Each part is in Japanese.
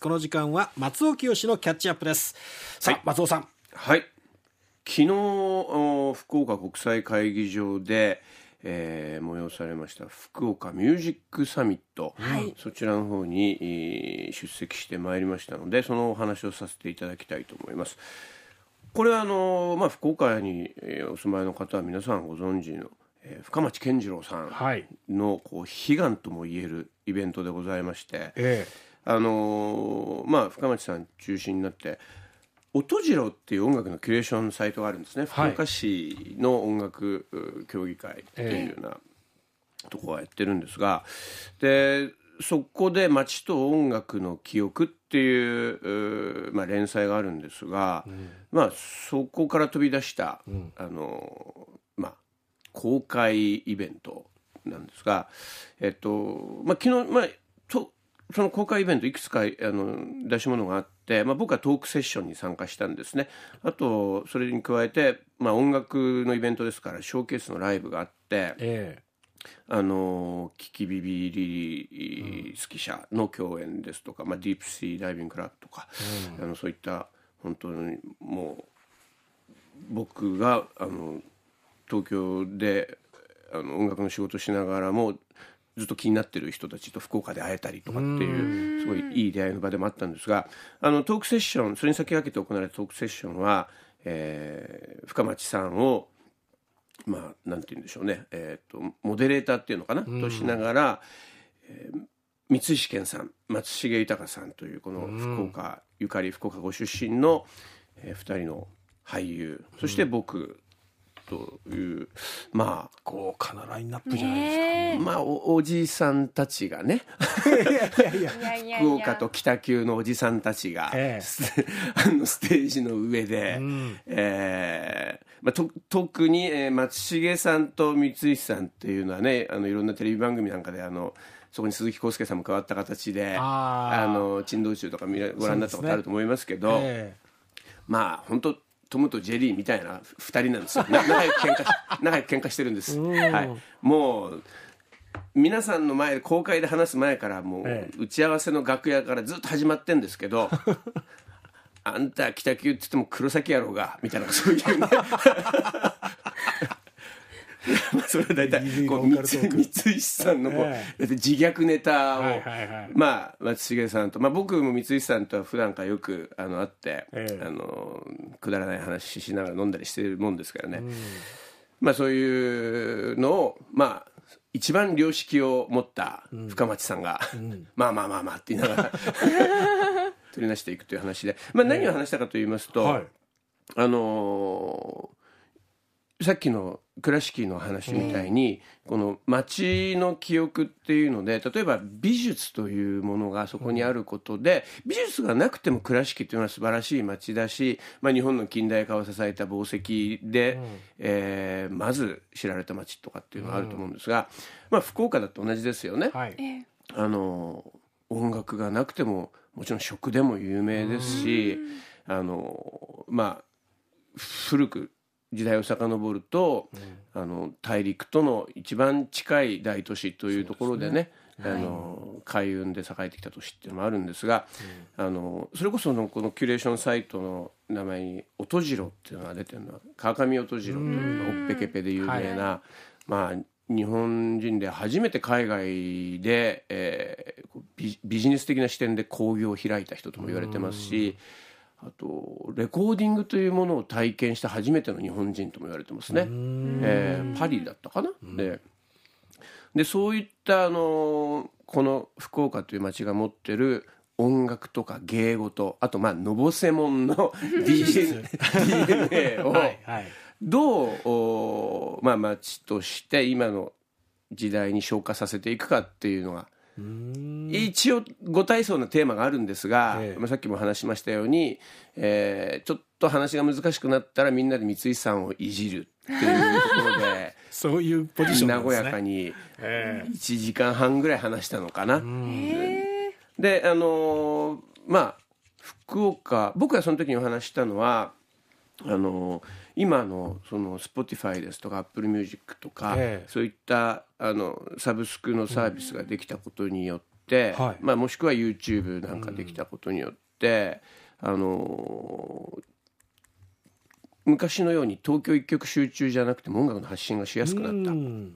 この時間は松尾清のキャッチアップです。さあ、はい、松尾さん。はい。昨日福岡国際会議場で、えー、催されました福岡ミュージックサミット、はい、そちらの方に出席してまいりましたのでそのお話をさせていただきたいと思います。これはあの、まあ、福岡にお住まいの方は皆さんご存知の、えー、深町健次郎さんのこう悲願ともいえるイベントでございまして、えー、あのまあ、深町さん中心になって音次郎っていう音楽のキュレーションサイトがあるんですね、福岡市の音楽協議会っていうようなところはやってるんですがでそこで「街と音楽の記憶」っていうまあ、連載があるんですが、うん、まあ、そこから飛び出した、うん、あのまあ、公開イベントなんですが、えっとまあ、昨日、まあ、とその公開イベントいくつかあの出し物があって、まあ、僕はトークセッションに参加したんですね。あとそれに加えて、まあ、音楽のイベントですからショーケースのライブがあって、えあのキキビビリリ好き者の共演ですとか、まあ、ディープシーダイビングクラブとか、うん、あのそういった本当にもう僕があの東京であの音楽の仕事しながらもずっと気になってる人たちと福岡で会えたりとかっていうすごいいい出会いの場でもあったんですがあのトークセッションそれに先駆けて行われたトークセッションは、えー、深町さんをまあなんて言うんでしょうね、えーと、モデレーターっていうのかな、としながら、えー、三石健さん松重豊さんというこの福岡、ゆかり福岡ご出身の、えー、2人の俳優そして僕というまあ豪華なラインナップじゃないですか、まあおおじさんたちがね福岡と北九のおじさんたちが、えー、あのステージの上で、うん、えー、まあ、と特に、えー、松重さんと三石さんっていうのはねあのいろんなテレビ番組なんかであのそこに鈴木浩介さんも加わった形であの珍道中とかご覧になったことあると思いますけど、ねえ。ー、まあ本当トムとジェリーみたいな2人なんですよ。仲良く喧嘩仲良く喧嘩してるんです、はい、もう皆さんの前で公開で話す前からもう打ち合わせの楽屋からずっと始まってんですけど あんた北九って言っても黒崎野郎がみたいなそういうね それは大体こう三石さんのこう、ええ、自虐ネタを、はいはいはい、まあ松重さんと、まあ、僕も三石さんとは普段からよくあの会って、え、あのくだらない話しながら飲んだりしてるもんですからね、うん、まあそういうのをまあ一番良識を持った深町さんが、うん、まあまあまあまあって言いながら 取り出していくという話で、まあ、何を話したかと言いますと、はい、あのー、さっきの倉敷の話みたいに、この街の記憶っていうので例えば美術というものがそこにあることで、美術がなくても倉敷というのは素晴らしい街だし、まあ、日本の近代化を支えた宝石で、うん、えー、まず知られた街とかっていうのがあると思うんですが、まあ、福岡だと同じですよね。はい、あの音楽がなくてももちろん食でも有名ですし、あのまあ古く時代を遡ると、うん、あの大陸との一番近い大都市というところでねあの海運で栄えてきた都市っていうのもあるんですが、うん、あのそれこそのこのキュレーションサイトの名前に「音次郎」っていうのが出てるのは川上音次郎というのおっぺけぺで有名な、はい、まあ日本人で初めて海外で、えー、ビビジネス的な視点で工業を開いた人とも言われてますし。うんあとレコーディングというものを体験した初めての日本人とも言われてますね、えー、パリだったかな、ででそういったあのこの福岡という町が持ってる音楽とか芸事あとまあのぼせもんの DNA をどう、まあ、町として今の時代に昇華させていくかっていうのが一応ご体操のテーマがあるんですが、ええ、まあ、さっきも話しましたように、えー、ちょっと話が難しくなったらみんなで三井さんをいじるっていうところで そういうポジション、ね、和やかに1時間半ぐらい話したのかな。であのー、まあ福岡僕がその時にお話したのはあのー今のその Spotify ですとか Apple Music とか、ええ、そういったあのサブスクのサービスができたことによって、はい。まあ、もしくは YouTube なんかできたことによって、あのー昔のように東京一極集中じゃなくても音楽の発信がしやすくなった。うん。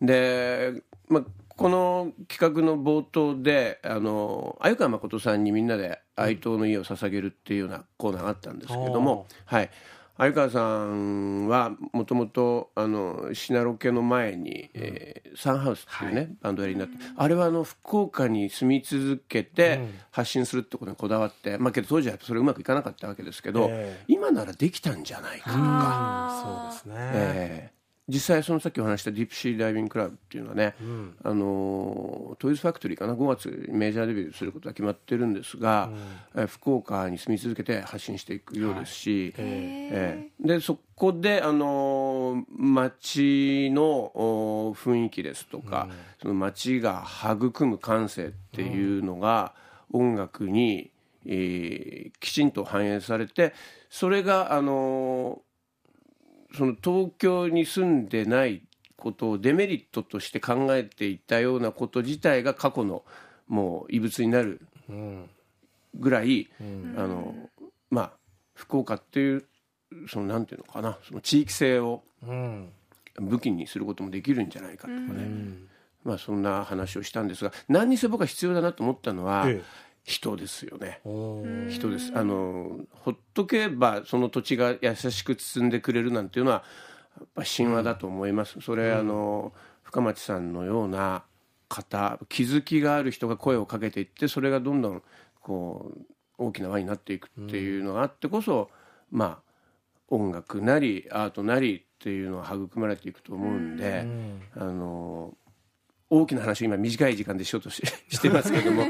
で、まあ、この企画の冒頭であの鮎川誠さんにみんなで哀悼の家を捧げるっていうようなコーナーがあったんですけれども、はい、鮎川さんはもともとあのシナロケの前に、えーサンハウスっていうね、バンドやりになってあれはあの福岡に住み続けて発信するってことにこだわって、まあけど当時はそれうまくいかなかったわけですけど、ええ。今ならできたんじゃないかとか。そうですね、ええ実際そのさっきお話したディープシーダイビングクラブっていうのはね、あのトイズファクトリーかな5月メジャーデビューすることが決まってるんですが、え福岡に住み続けて発信していくようですし、ええでそこであの街のお雰囲気ですとか、その街が育む感性っていうのが音楽に、えーきちんと反映されてそれがあのその東京に住んでないことをデメリットとして考えていたようなこと自体が過去のもう異物になるうんぐらい、あのまあ福岡っていうそのなんていうのかなその地域性をうん。武器にすることもできるんじゃないかとかね、まあそんな話をしたんですが何にせ僕は必要だなと思ったのは、ええ。人ですよね。人です。あのほっとけばその土地が優しく包んでくれるなんていうのはやっぱ神話だと思います、それ、あの深町さんのような方気づきがある人が声をかけていってそれがどんどんこう大きな輪になっていくっていうのがあってこそ、まあ音楽なりアートなりっていうのは育まれていくと思うんで、あの大きな話を今短い時間でしようとし してますけども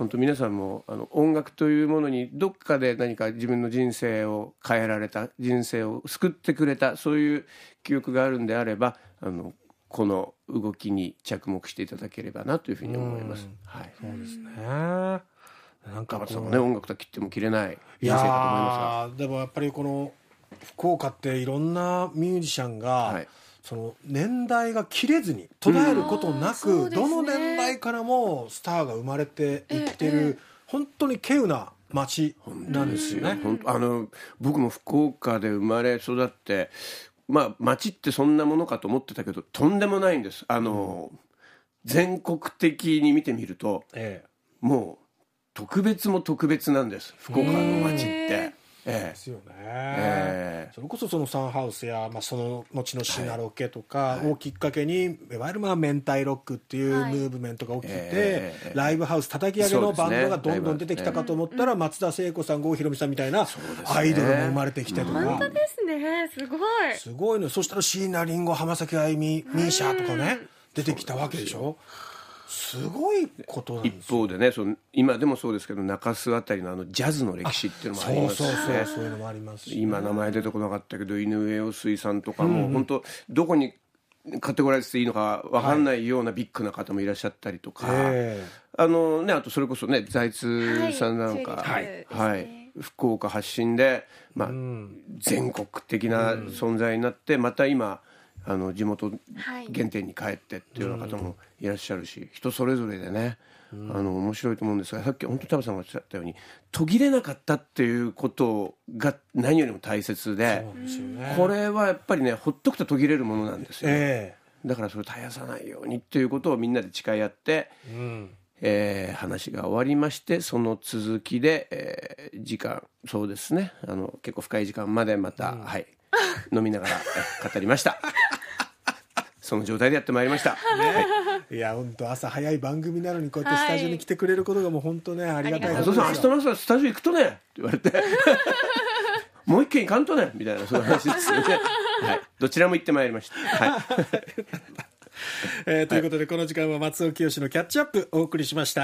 本当皆さんもあの音楽というものにどっかで何か自分の人生を変えられた人生を救ってくれたそういう記憶があるんであればあのこの動きに着目していただければなというふうに思います。はい、そうですねなんかこうね音楽と切っても切れない人生かと思いますやでもやっぱりこの福岡っていろんなミュージシャンが、はいその年代が切れずに途絶えることなく、うん。どの年代からもスターが生まれていってる、本当に稀有な街なんですよね。あの僕も福岡で生まれ育ってまあ町ってそんなものかと思ってたけどとんでもないんです。あの、全国的に見てみるとえもう特別も特別なんです。福岡の町って。ええ。えですよね、ええ。それこそそのサンハウスや、まあ、その後のシナロケとかをきっかけに、い、わゆるまあ明太ロックっていうムはい。ーブメントが起きて、ええライブハウス叩き上げのバンドがどんどん出てきたかと思ったら、松田聖子さん郷ひろみさんみたいなアイドルも生まれてきてとか、本当ですね。すごい。すごいの。そしたら椎名林檎浜崎あゆみミーシャとかね出てきたわけでしょすごいことなんです一方でねその今でもそうですけど中洲あたりのあのジャズの歴史っていうのもありますそうそうねそういうのもありますし今名前出てこなかったけど井上陽水さんとかも、本当どこにカテゴライズしていいのか分かんないようなビッグな方もいらっしゃったりとか、えあのねあとそれこそね財津さんなんか、はいはい。福岡発信で、まあ全国的な存在になって、また今あの地元はい。原点に帰ってっていうような方もいらっしゃるし、人それぞれでね、あの面白いと思うんですがさっき本当にタバさんがおっしゃったように途切れなかったっていうことが何よりも大切でこれはやっぱりねほっとくと途切れるものなんですよ、えだからそれを絶やさないようにっていうことをみんなで誓い合って、えうん。えー話が終わりましてその続きで、えー時間そうですね。あの結構深い時間までまた、はい、飲みながらえ語りました。その状態でやってまいりました、はい。いや本当朝早い番組なのにこうやってスタジオに来てくれることがもう本当ねありがたいこととです。よ明日の朝スタジオ行くとねって言われて。もう一軒行かんとねみたいなそういう話ですよね、はい、どちらも行ってまいりました、はい。えーということでこの時間は松尾清のキャッチアップお送りしました